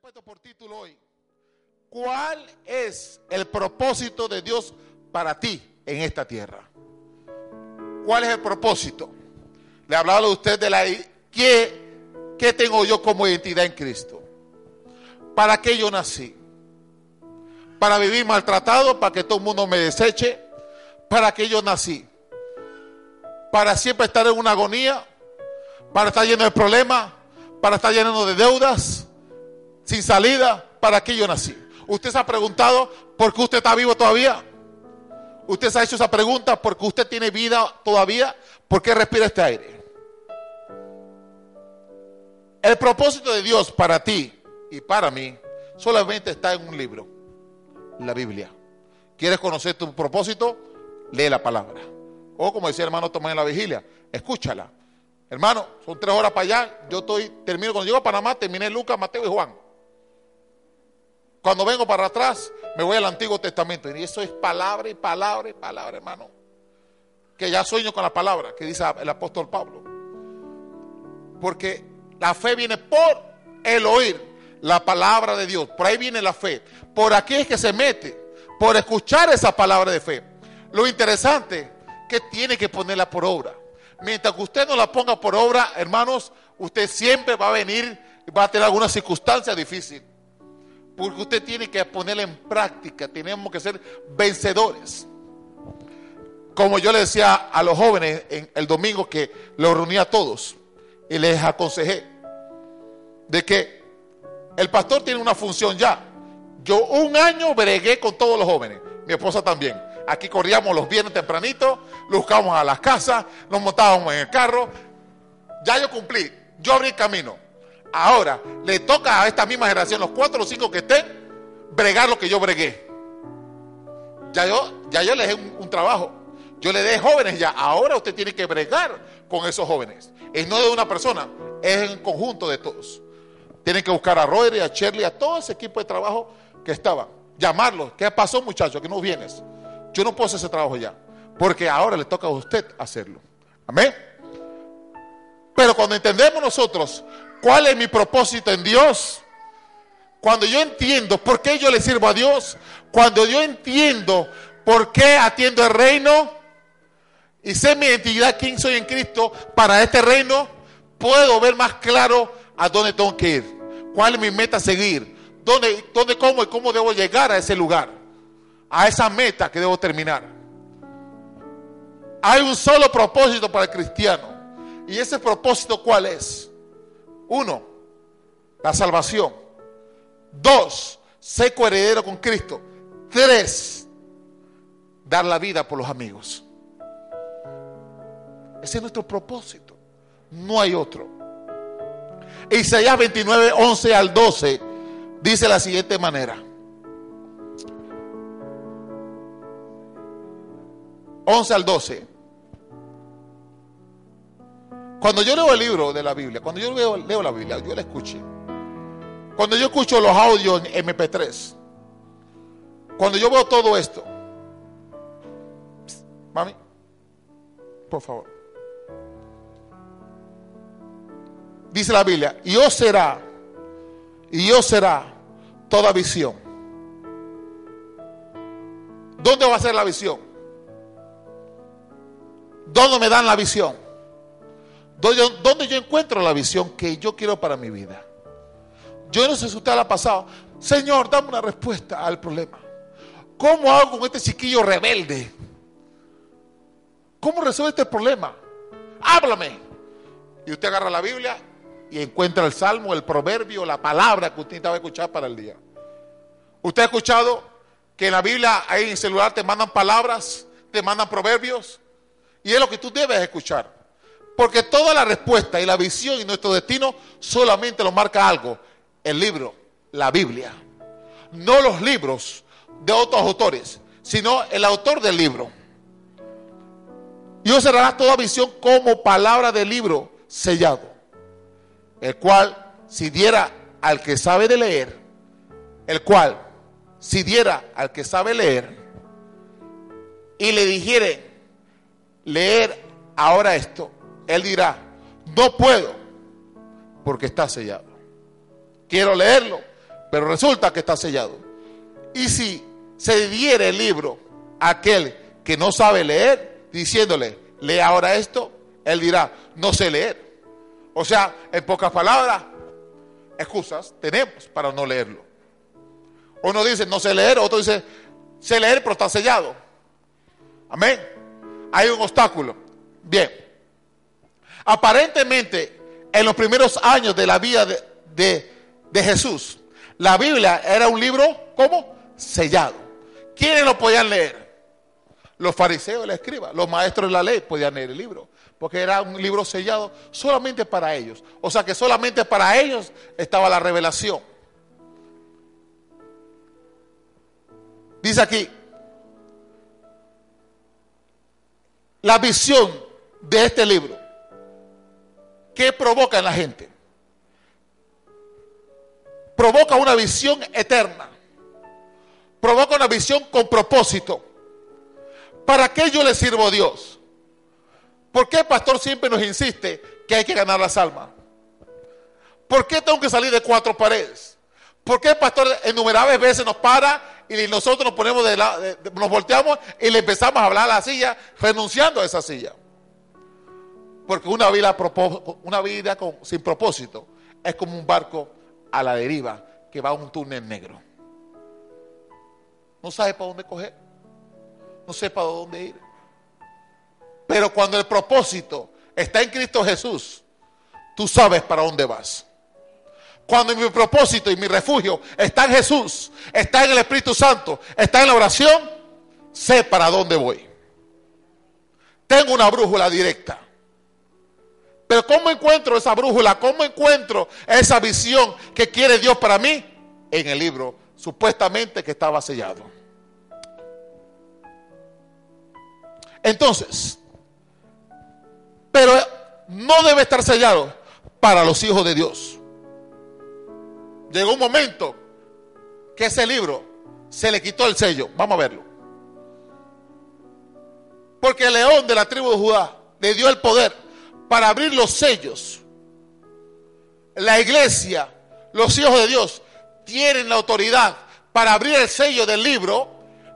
puesto por título hoy, ¿cuál es el propósito de Dios para ti en esta tierra? ¿Cuál es el propósito? Le he hablado a usted de la... ¿qué, ¿Qué tengo yo como identidad en Cristo? ¿Para qué yo nací? ¿Para vivir maltratado? ¿Para que todo el mundo me deseche? ¿Para qué yo nací? ¿Para siempre estar en una agonía? ¿Para estar lleno de problemas? ¿Para estar lleno de deudas? Sin salida, ¿para qué yo nací? ¿Usted se ha preguntado por qué usted está vivo todavía? ¿Usted se ha hecho esa pregunta porque usted tiene vida todavía? ¿Por qué respira este aire? El propósito de Dios para ti y para mí solamente está en un libro, la Biblia. ¿Quieres conocer tu propósito? Lee la palabra. O como decía el hermano Tomás en la vigilia, escúchala. Hermano, son tres horas para allá. Yo estoy, termino, cuando llego a Panamá, terminé Lucas, Mateo y Juan. Cuando vengo para atrás, me voy al Antiguo Testamento. Y eso es palabra y palabra y palabra, hermano. Que ya sueño con la palabra que dice el apóstol Pablo. Porque la fe viene por el oír la palabra de Dios. Por ahí viene la fe. Por aquí es que se mete. Por escuchar esa palabra de fe. Lo interesante que tiene que ponerla por obra. Mientras que usted no la ponga por obra, hermanos, usted siempre va a venir va a tener alguna circunstancia difícil. Porque usted tiene que ponerla en práctica. Tenemos que ser vencedores. Como yo le decía a los jóvenes en el domingo que los reunía a todos y les aconsejé de que el pastor tiene una función ya. Yo un año bregué con todos los jóvenes, mi esposa también. Aquí corríamos los viernes tempranito, buscábamos a las casas, nos montábamos en el carro. Ya yo cumplí, yo abrí camino. Ahora le toca a esta misma generación, los cuatro o cinco que estén, bregar lo que yo bregué. Ya yo, ya yo les dejé un, trabajo. Yo le dejé jóvenes ya. Ahora usted tiene que bregar con esos jóvenes. Es no de una persona, es en conjunto de todos. Tienen que buscar a Roy, a Shirley, a todo ese equipo de trabajo que estaba. Llamarlos. ¿Qué pasó, muchachos? Que no vienes. Yo no puedo hacer ese trabajo ya. Porque ahora le toca a usted hacerlo. Amén. Pero cuando entendemos nosotros ¿Cuál es mi propósito en Dios? Cuando yo entiendo por qué yo le sirvo a Dios, cuando yo entiendo por qué atiendo el reino y sé mi identidad, quién soy en Cristo para este reino, puedo ver más claro a dónde tengo que ir, cuál es mi meta a seguir, dónde, dónde cómo y cómo debo llegar a ese lugar, a esa meta que debo terminar. Hay un solo propósito para el cristiano. ¿Y ese propósito cuál es? Uno, la salvación. Dos, ser coheredero con Cristo. Tres, dar la vida por los amigos. Ese es nuestro propósito. No hay otro. Isaías 29, 11 al 12 dice la siguiente manera. 11 al 12. Cuando yo leo el libro de la Biblia, cuando yo leo, la Biblia, yo la escuché. Cuando yo escucho los audios en MP3, cuando yo veo todo esto, mami, por favor. Dice la Biblia, y será, y yo será toda visión. ¿Dónde va a ser la visión? ¿Dónde me dan la visión? ¿Dónde yo encuentro la visión que yo quiero para mi vida? Yo no sé si usted la ha pasado. Señor, dame una respuesta al problema. ¿Cómo hago con este chiquillo rebelde? ¿Cómo resuelve este problema? Háblame. Y usted agarra la Biblia y encuentra el salmo, el proverbio, la palabra que usted va a escuchar para el día. ¿Usted ha escuchado que en la Biblia, ahí en el celular, te mandan palabras, te mandan proverbios? Y es lo que tú debes escuchar. Porque toda la respuesta y la visión y nuestro destino solamente lo marca algo, el libro, la Biblia. No los libros de otros autores, sino el autor del libro. Dios cerrará toda visión como palabra del libro sellado, el cual si diera al que sabe de leer, el cual si diera al que sabe leer y le dijere leer ahora esto, él dirá, no puedo porque está sellado. Quiero leerlo, pero resulta que está sellado. Y si se diere el libro a aquel que no sabe leer, diciéndole, lee ahora esto, él dirá, no sé leer. O sea, en pocas palabras, excusas tenemos para no leerlo. Uno dice, no sé leer, otro dice, sé leer, pero está sellado. Amén. Hay un obstáculo. Bien. Aparentemente, en los primeros años de la vida de, Jesús, la Biblia era un libro, ¿cómo? Sellado. ¿Quiénes lo podían leer? Los fariseos la escriba, los maestros de la ley podían leer el libro, porque era un libro sellado solamente para ellos. O sea que solamente para ellos estaba la revelación. Dice aquí, la visión de este libro, ¿qué provoca en la gente? Provoca una visión eterna, provoca una visión con propósito. ¿Para qué yo le sirvo a Dios? ¿Por qué el pastor siempre nos insiste que hay que ganar las almas? ¿Por qué tengo que salir de cuatro paredes? ¿Por qué el pastor innumerables veces nos para y nosotros nos ponemos de, la, nos volteamos y le empezamos a hablar a la silla, renunciando a esa silla? Porque una vida, sin propósito es como un barco a la deriva que va a un túnel negro. No sabe para dónde coger, no sé para dónde ir. Pero cuando el propósito está en Cristo Jesús, tú sabes para dónde vas. Cuando mi propósito y mi refugio está en Jesús, está en el Espíritu Santo, está en la oración, sé para dónde voy. Tengo una brújula directa. Pero ¿cómo encuentro esa brújula? ¿Cómo encuentro esa visión que quiere Dios para mí? En el libro supuestamente que estaba sellado. Entonces, pero no debe estar sellado para los hijos de Dios. Llegó un momento que ese libro se le quitó el sello. Vamos a verlo. Porque el león de la tribu de Judá le dio el poder para abrir los sellos. La iglesia, los hijos de Dios, tienen la autoridad para abrir el sello del libro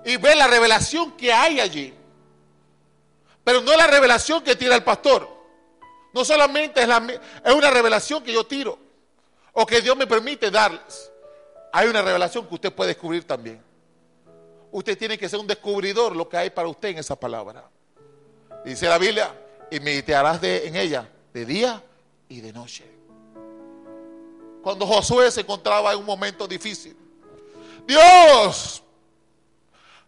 y ver la revelación que hay allí. Pero no la revelación que tira el pastor. No solamente es, la, es una revelación que yo tiro o que Dios me permite darles. Hay una revelación que usted puede descubrir también. Usted tiene que ser un descubridor lo que hay para usted en esa palabra. Dice la Biblia, y meditarás de, en ella de día y de noche. Cuando Josué se encontraba en un momento difícil, Dios,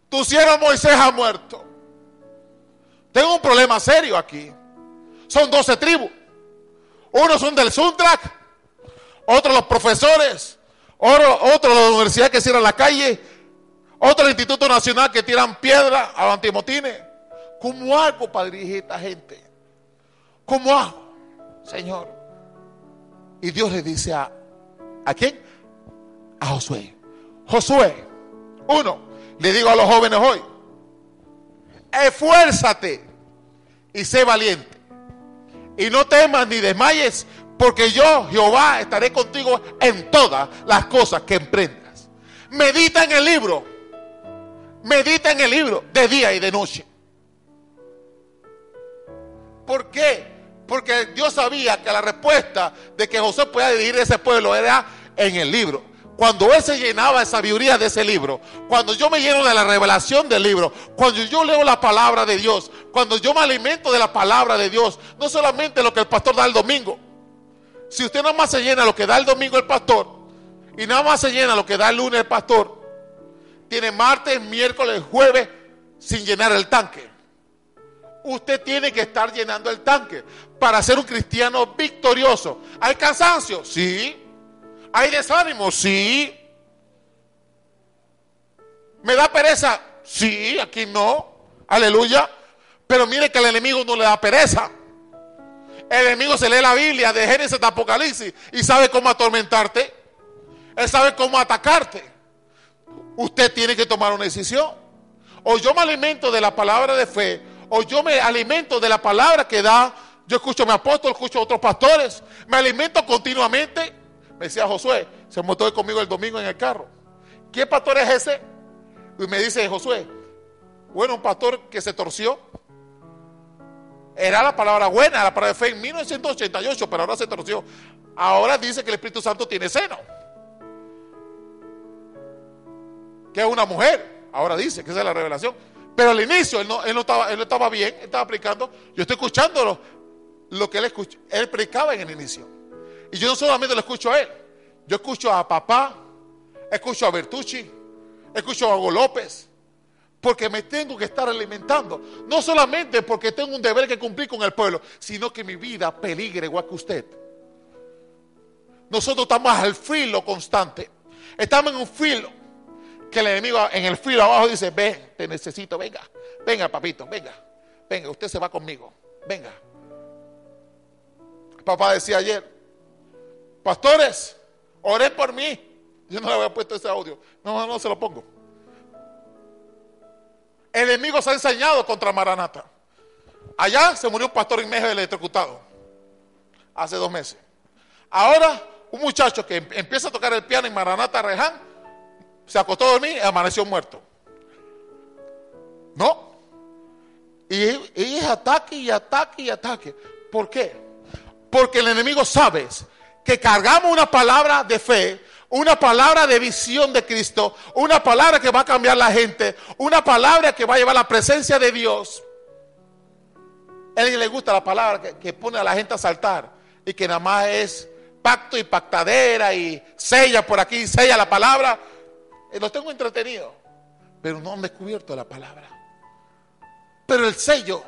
tu siervo Moisés ha muerto. Tengo un problema serio aquí. Son 12 tribus. Unos son del Sundrak, otros los profesores, de la universidad que cierran la calle, otro el Instituto Nacional que tiran piedra a los antimotines. ¿Cómo hago para dirigir a esta gente? ¿Cómo hago, Señor? Y Dios le dice a, ¿a quién? A Josué. Josué, uno, le digo a los jóvenes hoy, esfuérzate y sé valiente. Y no temas ni desmayes, porque yo, Jehová, estaré contigo en todas las cosas que emprendas. Medita en el libro. Medita en el libro de día y de noche. ¿Por qué? Porque Dios sabía que la respuesta de que José podía dirigir ese pueblo era en el libro. Cuando él se llenaba de sabiduría de ese libro, cuando yo me lleno de la revelación del libro, cuando yo leo la palabra de Dios, cuando yo me alimento de la palabra de Dios, no solamente lo que el pastor da el domingo. Si usted nada más se llena lo que da el domingo el pastor y nada más se llena lo que da el lunes el pastor, tiene martes, miércoles, jueves sin llenar el tanque. Usted tiene que estar llenando el tanque para ser un cristiano victorioso. ¿Hay cansancio? Sí. ¿Hay desánimo? Sí. ¿Me da pereza? Sí, aquí no. Aleluya. Pero mire que al enemigo no le da pereza. El enemigo se lee la Biblia de Génesis a Apocalipsis y sabe cómo atormentarte. Él sabe cómo atacarte. Usted tiene que tomar una decisión. O yo me alimento de la palabra de fe, o yo me alimento de la palabra que da. Yo escucho a mi apóstol, escucho a otros pastores, me alimento continuamente me decía Josué, se montó conmigo el domingo en el carro. ¿Qué pastor es ese? Y me dice Josué, bueno, un pastor que se torció. Era la palabra buena, la palabra de fe en 1988, pero ahora se torció. Ahora dice que el Espíritu Santo tiene seno. Que es una mujer. Ahora dice que esa es la revelación. Pero al inicio él no, él no, estaba, él estaba bien, él estaba aplicando. Yo estoy escuchando lo, que él escuchó. Él predicaba en el inicio. Y yo no solamente lo escucho a él. Yo escucho a papá, escucho a Bertucci, escucho a Hugo López, porque me tengo que estar alimentando. No solamente porque tengo un deber que cumplir con el pueblo, sino que mi vida peligre igual que usted. Nosotros estamos al filo constante. Estamos en un filo. Que el enemigo en el filo abajo dice, ven, te necesito, venga, venga papito, venga, venga, usted se va conmigo, venga. Papá decía ayer, pastores, oré por mí. Yo no le había puesto ese audio. No, no, se lo pongo. El enemigo se ha enseñado contra Maranata. Allá se murió un pastor en México electrocutado. Hace dos meses. Ahora, un muchacho que em-, empieza a tocar el piano en Maranata Reján, se acostó a dormir y amaneció muerto. ¿No? Y, es ataque y ataque y ataque. ¿Por qué? Porque el enemigo sabe que cargamos una palabra de fe una palabra de visión de Cristo, una palabra que va a cambiar la gente, una palabra que va a llevar la presencia de Dios. A él le gusta la palabra que, pone a la gente a saltar y que nada más es pacto y pactadera y sella por aquí, sella la palabra. Y lo tengo entretenido, pero no han descubierto la palabra. Pero el sello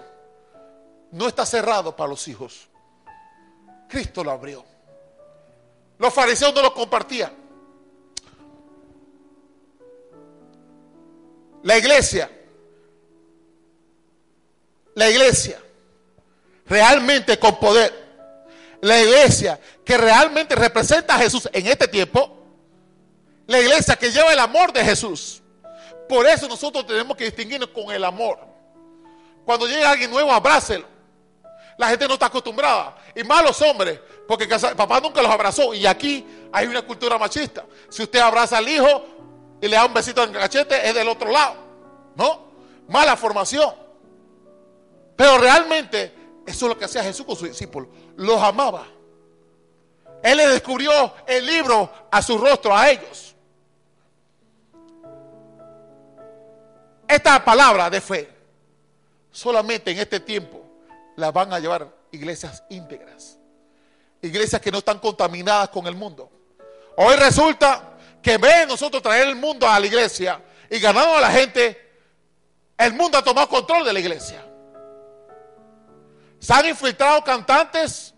no está cerrado para los hijos. Cristo lo abrió. Los fariseos no lo compartían. La iglesia, la iglesia realmente con poder, la iglesia que realmente representa a Jesús en este tiempo, la iglesia que lleva el amor de Jesús. Por eso nosotros tenemos que distinguirnos con el amor. Cuando llega alguien nuevo, abrácelo. La gente no está acostumbrada. Y más los hombres, porque papá nunca los abrazó. Y aquí hay una cultura machista. Si usted abraza al hijo, y le da un besito en el cachete, es del otro lado. ¿No? Mala formación. Pero realmente eso es lo que hacía Jesús con sus discípulos. Los amaba. Él le descubrió el libro a su rostro, a ellos. Esta palabra de fe, solamente en este tiempo, la van a llevar iglesias íntegras. Iglesias que no están contaminadas con el mundo. Hoy resulta que en nosotros traer el mundo a la iglesia y ganando a la gente, el mundo ha tomado control de la iglesia. Se han infiltrado cantantes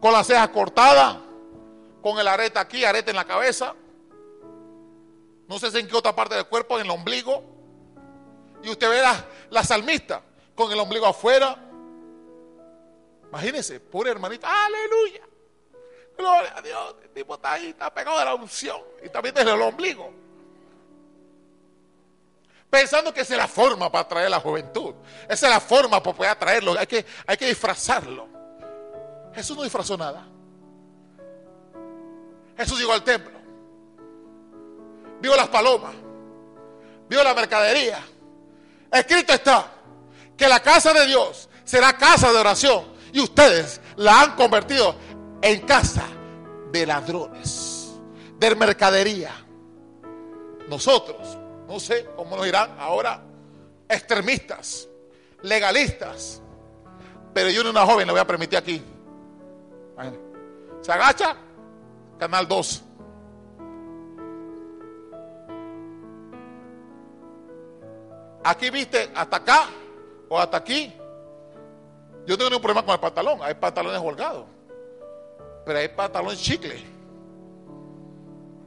con las cejas cortadas, con el arete aquí, arete en la cabeza. No sé si en qué otra parte del cuerpo, en el ombligo. Y usted ve la, la salmista con el ombligo afuera. Imagínese, pobre hermanita, aleluya. Gloria a Dios. El tipo está ahí, está pegado de la unción. Y también desde el ombligo. Pensando que esa es la forma para atraer a la juventud. Esa es la forma para poder atraerlo. Hay que, hay que disfrazarlo. Jesús no disfrazó nada. Jesús llegó al templo. Vio las palomas. Vio la mercadería. Escrito está que la casa de Dios será casa de oración. Y ustedes la han convertido en casa de ladrones, de mercadería. Nosotros, no sé cómo nos dirán ahora, extremistas, legalistas. Pero yo no una joven le voy a permitir aquí. Se agacha, canal 2. Aquí viste hasta acá o hasta aquí. Yo tengo un problema con el pantalón. Hay pantalones holgados pero hay pantalón chicle.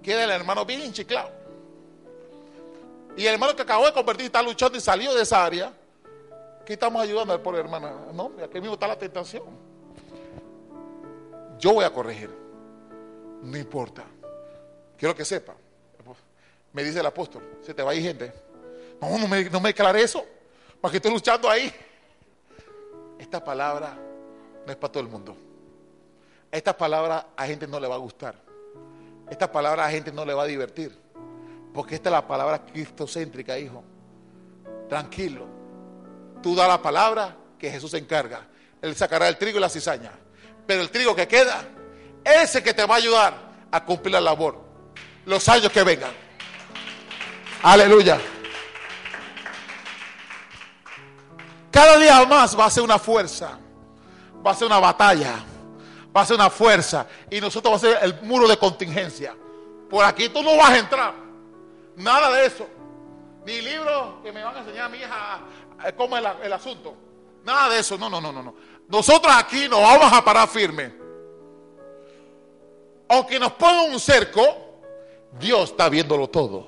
Queda el hermano bien enchiclado. Y el hermano que acabó de convertir está luchando y salió de esa área. ¿Qué estamos ayudando al pobre hermana? No, aquí mismo está la tentación. Yo voy a corregir. No importa. Quiero que sepa. Me dice el apóstol, se te va a ir gente. No, no me, no me declare eso. Para que estoy luchando ahí. Esta palabra no es para todo el mundo. Esta palabra a gente no le va a gustar. Esta palabra a gente no le va a divertir. Porque esta es la palabra cristocéntrica, hijo. Tranquilo. Tú da la palabra que Jesús se encarga. Él sacará el trigo y la cizaña. Pero el trigo que queda, ese que te va a ayudar a cumplir la labor. Los años que vengan. Aleluya. Cada día más va a ser una fuerza. Va a ser una batalla. Va a ser una fuerza. Y nosotros va a ser el muro de contingencia. Por aquí tú no vas a entrar. Nada de eso. Ni libros que me van a enseñar a mi hija cómo es el asunto. Nada de eso. No, no, no, no. Nosotros aquí nos vamos a parar firme. Aunque nos pongan un cerco, Dios está viéndolo todo.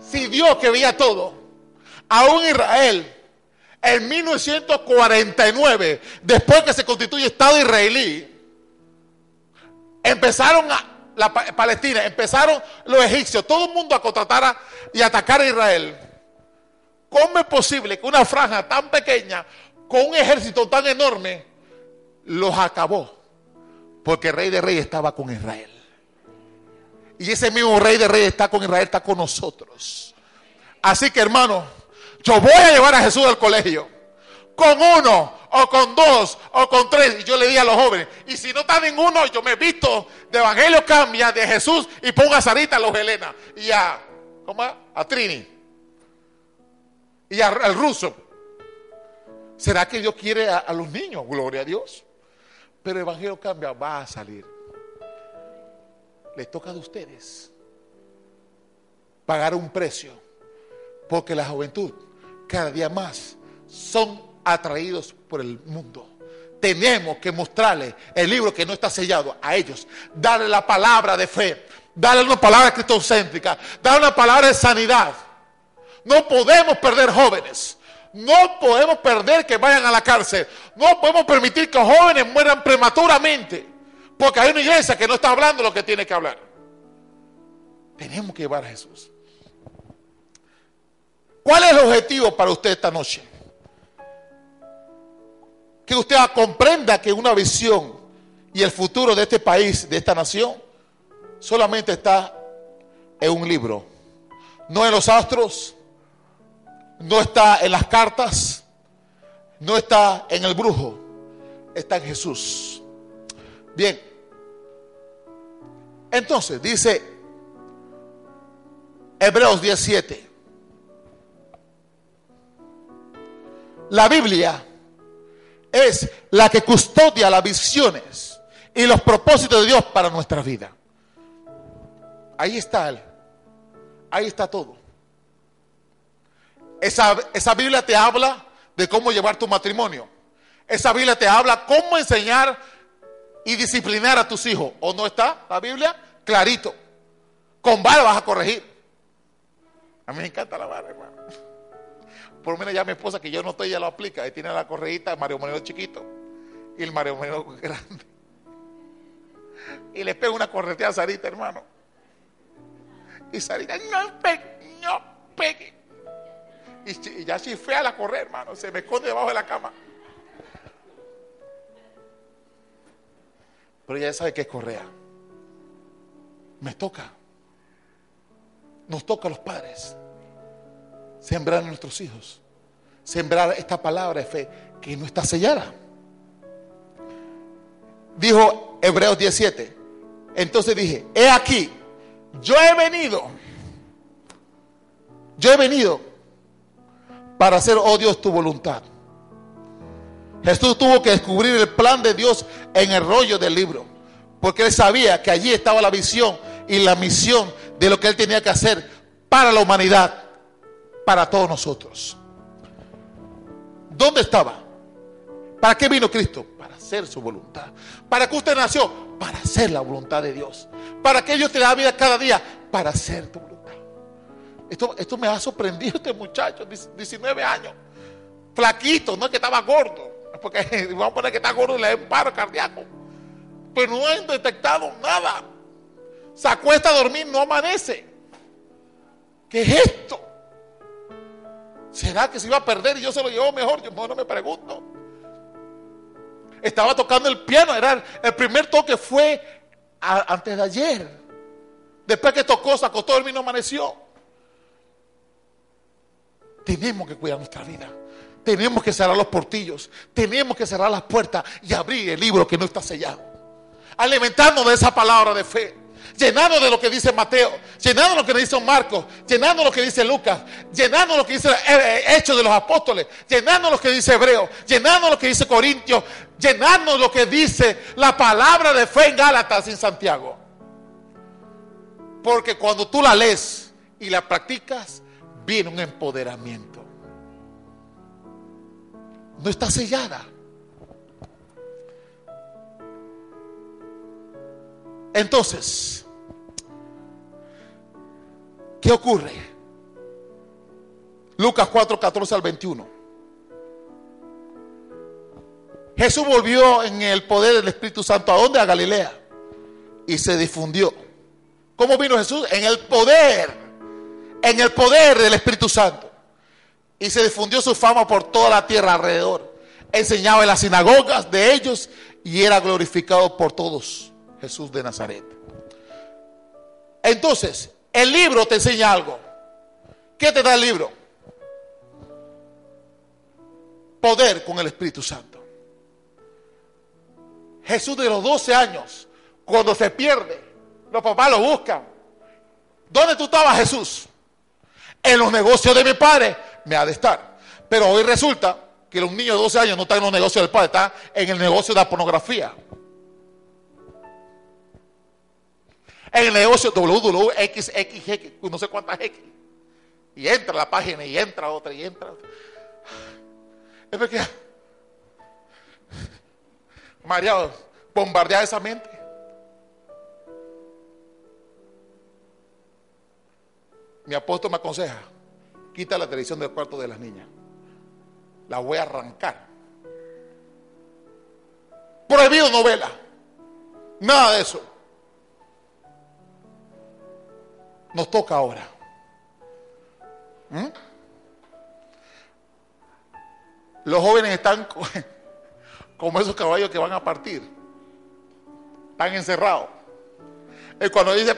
Si Dios que veía todo, aún Israel, en 1949, después que se constituye Estado israelí, empezaron a, la Palestina, empezaron los egipcios, todo el mundo a contratar y atacar a Israel. ¿Cómo es posible que una franja tan pequeña, con un ejército tan enorme, los acabó? Porque el rey de reyes estaba con Israel. Y ese mismo rey de reyes está con Israel, está con nosotros. Así que hermano, yo voy a llevar a Jesús al colegio. Con uno, o con dos, o con tres. Y yo le di a los jóvenes. Y si no está ninguno, yo me visto de Evangelio Cambia, de Jesús, y pongo a Sarita, a los Helena. Y a, ¿cómo? A Trini. Y al ruso. ¿Será que Dios quiere a, a los niños? Gloria a Dios. Pero Evangelio Cambia va a salir. Les toca a ustedes pagar un precio. Porque la juventud cada día más son atraídos por el mundo. Tenemos que mostrarle el libro que no está sellado a ellos. Darle la palabra de fe. Darle una palabra cristocéntrica. Darle una palabra de sanidad. No podemos perder jóvenes. No podemos perder que vayan a la cárcel. No podemos permitir que jóvenes mueran prematuramente. Porque hay una iglesia que no está hablando lo que tiene que hablar. Tenemos que llevar a Jesús. ¿Cuál es el objetivo para usted esta noche? Que usted comprenda que una visión y el futuro de este país, de esta nación, solamente está en un libro. No en los astros, no está en las cartas, no está en el brujo, está en Jesús. Bien, entonces dice Hebreos 17. La Biblia es la que custodia las visiones y los propósitos de Dios para nuestra vida. Ahí está Él. Ahí está todo. Esa, esa Biblia te habla de cómo llevar tu matrimonio. Esa Biblia te habla cómo enseñar y disciplinar a tus hijos. ¿O no está la Biblia? Clarito. Con vara vas a corregir. A mí me encanta la vara, hermano. Por lo menos ya mi esposa, que yo no estoy, ya lo aplica. Ahí tiene la correíta, Mario Moreno chiquito y el Mario Moreno grande. Y le pego una corretea a Sarita, hermano. Y Sarita, no pegue, no pegue. Y, ya si fue a la correr, hermano. Se me esconde debajo de la cama. Pero ya sabe que es correa. Me toca. Nos toca a los padres. Sembrar a nuestros hijos. Sembrar esta palabra de fe que no está sellada. Dijo Hebreos 17. Entonces dije, he aquí, yo he venido. Yo he venido para hacer, oh Dios, tu voluntad. Jesús tuvo que descubrir el plan de Dios en el rollo del libro, porque él sabía que allí estaba la visión y la misión de lo que él tenía que hacer para la humanidad, para todos nosotros. ¿Dónde estaba? ¿Para qué vino Cristo? Para hacer su voluntad. ¿Para qué usted nació? Para hacer la voluntad de Dios. ¿Para que Dios te da vida cada día? Para hacer tu voluntad. Esto, me ha sorprendido este muchacho, 19 años. Flaquito, no es que estaba gordo. Porque vamos a poner que está gordo y le da un paro cardíaco. Pero no han detectado nada. Se acuesta a dormir, no amanece. ¿Qué es esto? ¿Será que se iba a perder y yo se lo llevo mejor? Yo no me pregunto. Estaba tocando el piano, era el primer toque fue antes de ayer. Después que tocó, se acostó, el vino amaneció. Tenemos que cuidar nuestra vida. Tenemos que cerrar los portillos. Tenemos que cerrar las puertas y abrir el libro que no está sellado. Alimentarnos de esa palabra de fe. Llenando de lo que dice Mateo, llenando de lo que dice Marcos, llenando de lo que dice Lucas, llenando de lo que dice Hechos de los Apóstoles, llenando de lo que dice Hebreo, llenando de lo que dice Corintios, llenando de lo que dice la palabra de fe en Gálatas y en Santiago. Porque cuando tú la lees y la practicas, viene un empoderamiento. No está sellada. Entonces, ¿qué ocurre? Lucas 4, 14 al 21. Jesús volvió en el poder del Espíritu Santo. ¿A dónde? A Galilea. Y se difundió. ¿Cómo vino Jesús? En el poder. En el poder del Espíritu Santo. Y se difundió su fama por toda la tierra alrededor. Enseñaba en las sinagogas de ellos y era glorificado por todos. Jesús de Nazaret. Entonces, el libro te enseña algo. ¿Qué te da el libro? Poder con el Espíritu Santo. Jesús de los 12 años, cuando se pierde, los papás lo buscan. ¿Dónde tú estabas, Jesús? En los negocios de mi padre, me ha de estar. Pero hoy resulta que los niños de 12 años no están en los negocios del padre, están en el negocio de la pornografía. En el negocio WWXXX, no sé cuántas X. Y entra la página y entra otra y entra otra. Es porque María, bombardea esa mente. Mi apóstol me aconseja, quita la televisión del cuarto de las niñas. La voy a arrancar. Prohibido novela. Nada de eso. Nos toca ahora. ¿Mm? Los jóvenes están como esos caballos que van a partir. Están encerrados. Y cuando dice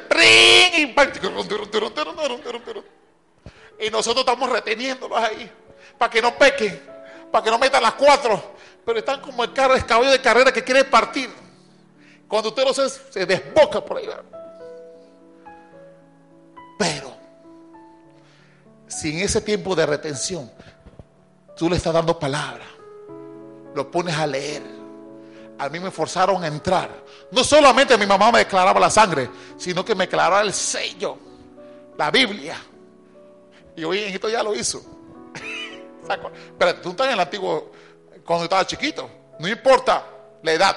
y nosotros estamos reteniéndolos ahí para que no pequen, para que no metan las cuatro, pero están como el carro, el caballo de carrera que quiere partir. Cuando usted lo hace, se desboca por ahí. Sin ese tiempo de retención, tú le estás dando palabra lo pones a leer. A mí me forzaron a entrar. No solamente mi mamá me declaraba la sangre, sino que me declaraba el sello, la Biblia. Y hoy en esto ya lo hizo. Pero tú estás en el antiguo, cuando estaba chiquito. No importa la edad.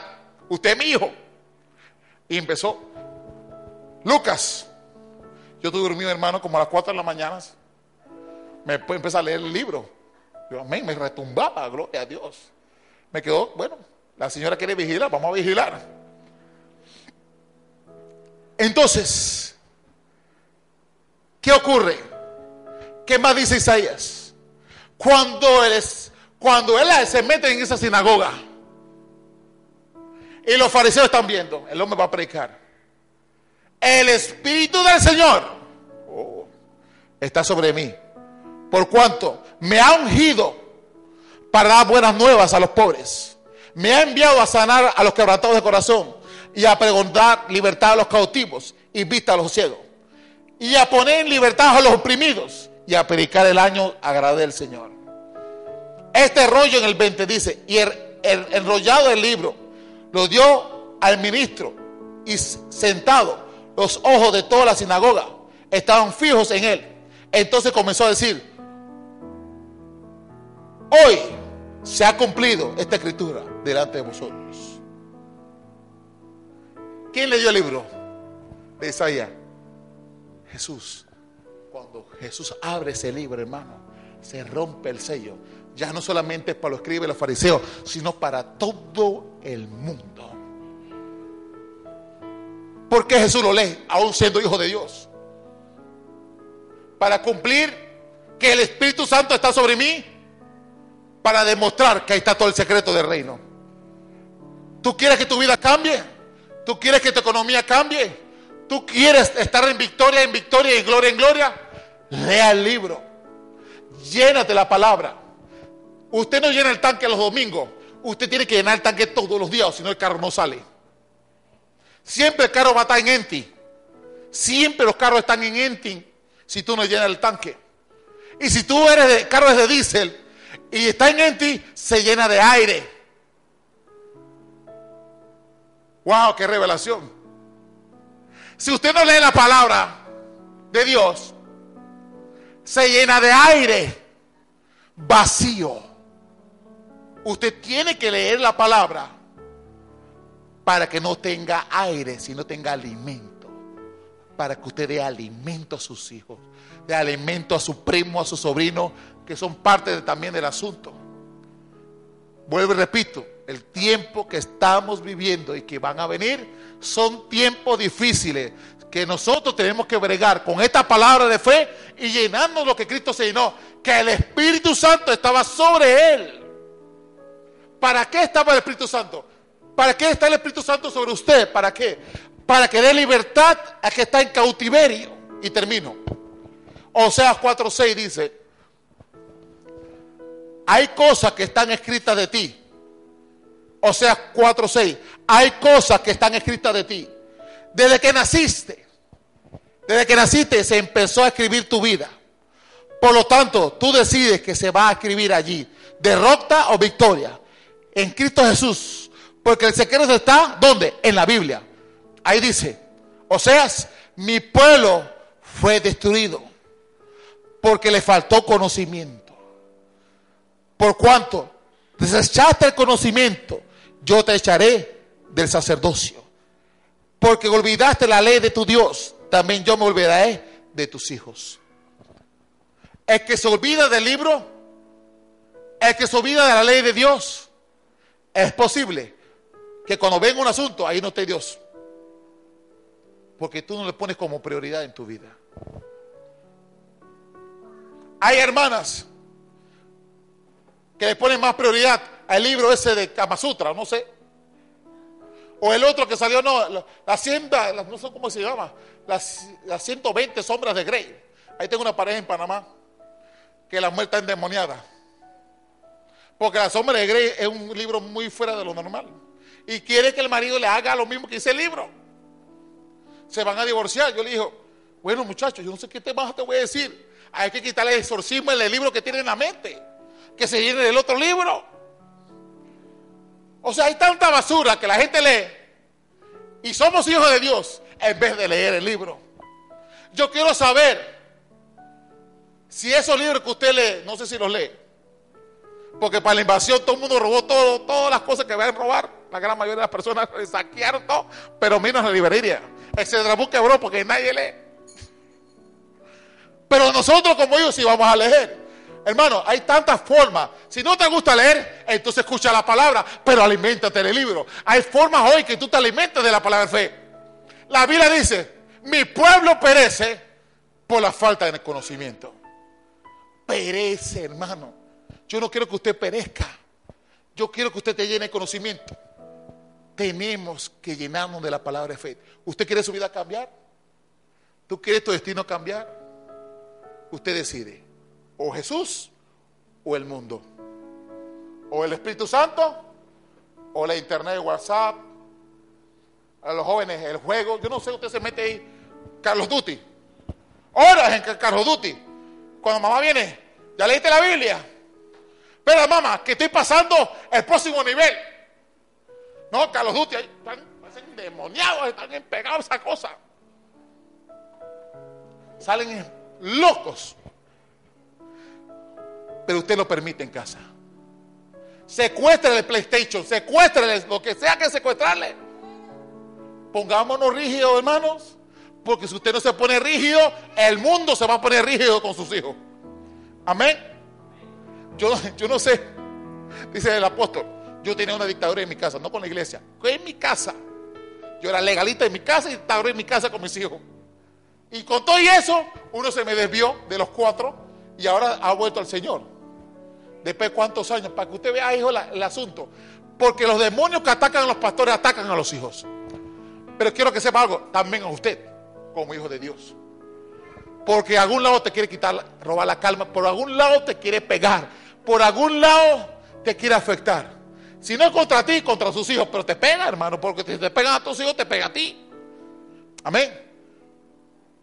Usted es mi hijo. Y empezó. Lucas. Yo tuve dormido, hermano, como a las 4 de la mañana. Me empecé a leer el libro. Yo, amén, me retumbaba, gloria a Dios me quedó, bueno, la señora quiere vigilar, vamos a vigilar. Entonces, ¿qué ocurre? ¿Qué más dice Isaías? Cuando él, es, cuando él se mete en esa sinagoga y los fariseos están viendo, el hombre va a predicar. El Espíritu del Señor oh, está sobre mí. Por cuanto me ha ungido para dar buenas nuevas a los pobres. Me ha enviado a sanar a los quebrantados de corazón y a preguntar libertad a los cautivos y vista a los ciegos. Y a poner en libertad a los oprimidos y a predicar el año agrade del Señor. Este rollo en el 20 dice, y el, enrollado del libro lo dio al ministro y sentado los ojos de toda la sinagoga estaban fijos en él. Entonces comenzó a decir, hoy se ha cumplido esta escritura delante de vosotros. ¿Quién leyó el libro de Isaías? Jesús. Cuando Jesús abre ese libro, hermano, se rompe el sello. Ya no solamente para los escribas y los fariseos, sino para todo el mundo. ¿Por qué Jesús lo lee, aún siendo hijo de Dios? Para cumplir que el Espíritu Santo está sobre mí para demostrar que ahí está todo el secreto del reino. ¿Tú quieres que tu vida cambie? ¿Tú quieres que tu economía cambie? ¿Tú quieres estar en victoria, en victoria y gloria en gloria? Lea el libro. Llénate la palabra. Usted no llena el tanque los domingos. Usted tiene que llenar el tanque todos los días, si no el carro no sale. Siempre el carro va a estar en empty. Siempre los carros están en empty si tú no llenas el tanque. Y si tú eres de carro de diésel y está en empty, se llena de aire. Wow, qué revelación. Si usted no lee la palabra de Dios, se llena de aire vacío. Usted tiene que leer la palabra para que no tenga aire, sino tenga alimento. Para que usted dé alimento a sus hijos, dé alimento a su primo, a su sobrino, que son parte también del asunto. Vuelvo y repito, el tiempo que estamos viviendo y que van a venir son tiempos difíciles que nosotros tenemos que bregar con esta palabra de fe y llenarnos lo que Cristo se llenó, que el Espíritu Santo estaba sobre él. ¿Para qué estaba el Espíritu Santo? ¿Para qué está el Espíritu Santo sobre usted? ¿Para qué? Para que dé libertad a que está en cautiverio. Y termino. Oseas 4:6 dice, hay cosas que están escritas de ti. Oseas 4:6, hay cosas que están escritas de ti. Desde que naciste, desde que naciste se empezó a escribir tu vida. Por lo tanto, tú decides que se va a escribir allí, derrota o victoria, en Cristo Jesús. Porque el secreto está, ¿dónde? En la Biblia. Ahí dice, o sea, mi pueblo fue destruido porque le faltó conocimiento. Por cuanto desechaste el conocimiento, yo te echaré del sacerdocio. Porque olvidaste la ley de tu Dios, también yo me olvidaré de tus hijos. El que se olvida del libro, el que se olvida de la ley de Dios, es posible que cuando venga un asunto, ahí no esté Dios. Porque tú no le pones como prioridad en tu vida. Hay hermanas que le ponen más prioridad al libro ese de Kama Sutra, no sé. O el otro que salió, no, la, hacienda, no sé cómo se llama, las, las 120 sombras de Grey. Ahí tengo una pareja en Panamá que la muerte está endemoniada. Porque la sombra de Grey es un libro muy fuera de lo normal. Y quiere que el marido le haga lo mismo que dice el libro. Se van a divorciar. Yo le digo, bueno muchachos, yo no sé qué te más te voy a decir. Hay que quitarle el exorcismo en el libro que tiene en la mente. Que se llene del otro libro. O sea, hay tanta basura que la gente lee. Y somos hijos de Dios en vez de leer el libro. Yo quiero saber si esos libros que usted lee, no sé si los lee, porque para la invasión todo el mundo robó todo, todas las cosas que van a robar. La gran mayoría de las personas saquearon todo, pero menos la librería. Cedrabú quebró porque nadie lee. Pero nosotros como ellos sí vamos a leer. Hermano, hay tantas formas. Si no te gusta leer, entonces escucha la palabra, pero alimentate del libro. Hay formas hoy que tú te alimentes de la palabra de fe. La Biblia dice, mi pueblo perece por la falta de conocimiento. Perece, hermano. Yo no quiero que usted perezca. Yo quiero que usted te llene de conocimiento. Tenemos que llenarnos de la palabra de fe. ¿Usted quiere su vida cambiar? ¿Tú quieres tu destino cambiar? Usted decide. O Jesús o el mundo. O el Espíritu Santo o la internet, WhatsApp. A los jóvenes, el juego. Yo no sé, usted se mete ahí. Carlos Duty. Horas en Carlos Duty. Cuando mamá viene, ¿ya leíste la Biblia? Pero mamá, que estoy pasando el próximo nivel. No, Carlos Duty, están, endemoniados, están pegados a esa cosa. Salen locos. Pero usted lo permite en casa. Secuéstrele el PlayStation, secuéstrele lo que sea que secuestrarle. Pongámonos rígidos, hermanos. Porque si usted no se pone rígido, el mundo se va a poner rígido con sus hijos. Amén. Yo, yo no sé, dice el apóstol, yo tenía una dictadura en mi casa, no con la iglesia, en mi casa. Yo era legalista en mi casa y dictadura en mi casa con mis hijos. Y con todo y eso, uno se me desvió de los cuatro y ahora ha vuelto al Señor. Después de cuántos años, para que usted vea, hijo, el asunto. Porque los demonios que atacan a los pastores atacan a los hijos. Pero quiero que sepa algo, también a usted, como hijo de Dios. Porque algún lado te quiere quitar, robar la calma, por algún lado te quiere pegar, por algún lado te quiere afectar. Si no es contra ti, contra sus hijos, pero te pega, hermano, porque si te pegan a tus hijos, te pega a ti. Amén.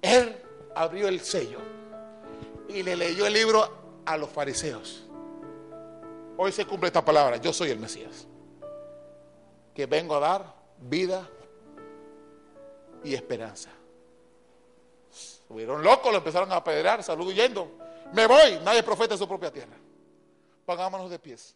Él abrió el sello y le leyó el libro a los fariseos. Hoy se cumple esta palabra, yo soy el Mesías, que vengo a dar vida y esperanza. Subieron locos, lo empezaron a apedrear, salud huyendo. Me voy, nadie profeta en su propia tierra. Pongámonos de pies.